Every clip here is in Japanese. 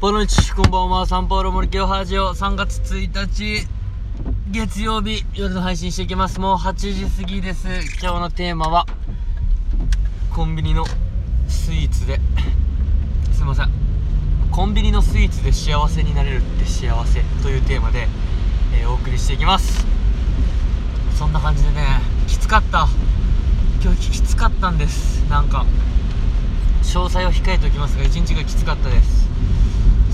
ボノチ、こんばんは。サンパウロ森清ハジオ3月1日、月曜日、夜の配信していきます。もう8時過ぎです。今日のテーマは、コンビニのスイーツで、すいません。コンビニのスイーツで幸せになれるって幸せというテーマで、えーお送りしていきます。そんな感じでね、きつかった。今日きつかったんです。なんか、詳細を控えておきますが、一日がきつかったです。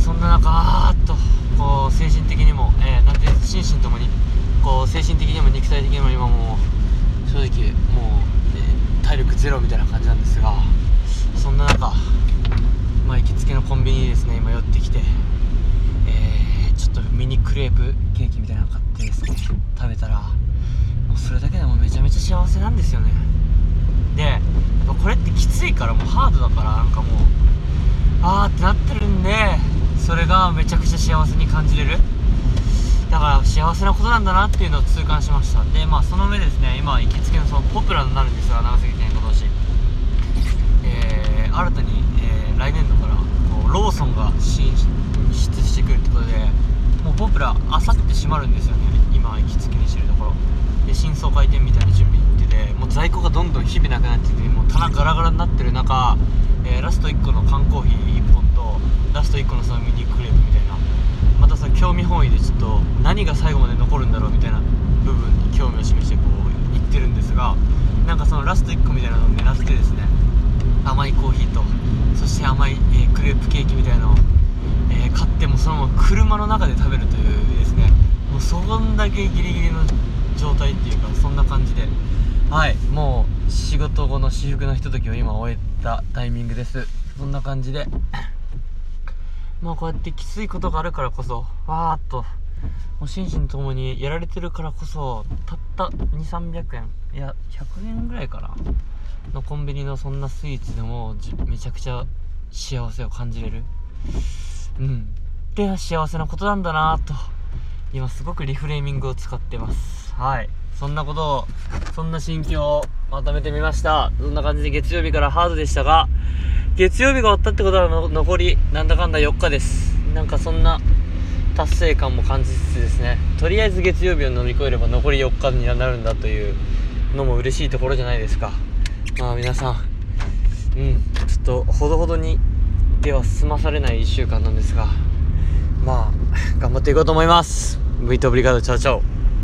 そんな中あっとこう精神的にも、えーなんて心身ともにこう精神的にも肉体的にも今もう正直もう、えー体力ゼロみたいな感じなんですがそんな中まあ行きつけのコンビニにですね今寄ってきて、えーちょっとミニクレープケーキみたいなの買ってですね食べたらもうそれだけでもめちゃめちゃ幸せなんですよね。でこれってきついからもうハードだからなんかもうあーってなってるんでそれがめちゃくちゃ幸せに感じれる？だから幸せなことなんだなっていうのを痛感しました。でまあその上ですね今行きつけのそのポプラになるんですが長崎県今年。えー新たに、えー来年度からこうローソンが進出してくるってことでもうポプラあさって閉まるんですよね。今行きつけにしてるところ。で新装開店みたいな準備行っててもう在庫がどんどん日々なくなっててもう棚ガラガラになってる中、えーラスト1個の缶コーヒー1本とラスト1個のそのミニクレープみたいなまたそでちょっと何が最後まで残るんだろうみたいな部分に興味を示してこう言ってるんですがなんかそのラスト1個みたいなのを狙ってですね甘いコーヒーとそして甘い、えークレープケーキみたいなのを、えー買ってもそのまま車の中で食べるというですねもうそんだけギリギリの状態っていうかそんな感じではいもう仕事後の私服のひとときを今終えたタイミングです。そんな感じで。まあこうやってきついことがあるからこそわーっともう心身ともにやられてるからこそたった2300円いや100円ぐらいかなのコンビニのそんなスイーツでもめちゃくちゃ幸せを感じれる。うん。で幸せなことなんだなと今すごくリフレーミングを使ってます。はい。そんなことをそんな心境をまとめてみました。そんな感じで月曜日からハードでしたが月曜日が終わったってことは残りなんだかんだ4日です。なんかそんな達成感も感じつつですね。とりあえず月曜日を乗り越えれば残り4日になるんだというのも嬉しいところじゃないですか。まあ皆さんうんちょっとほどほどにでは済まされない1週間なんですがまあ頑張っていこうと思います。V とブリガードチャオチャオ。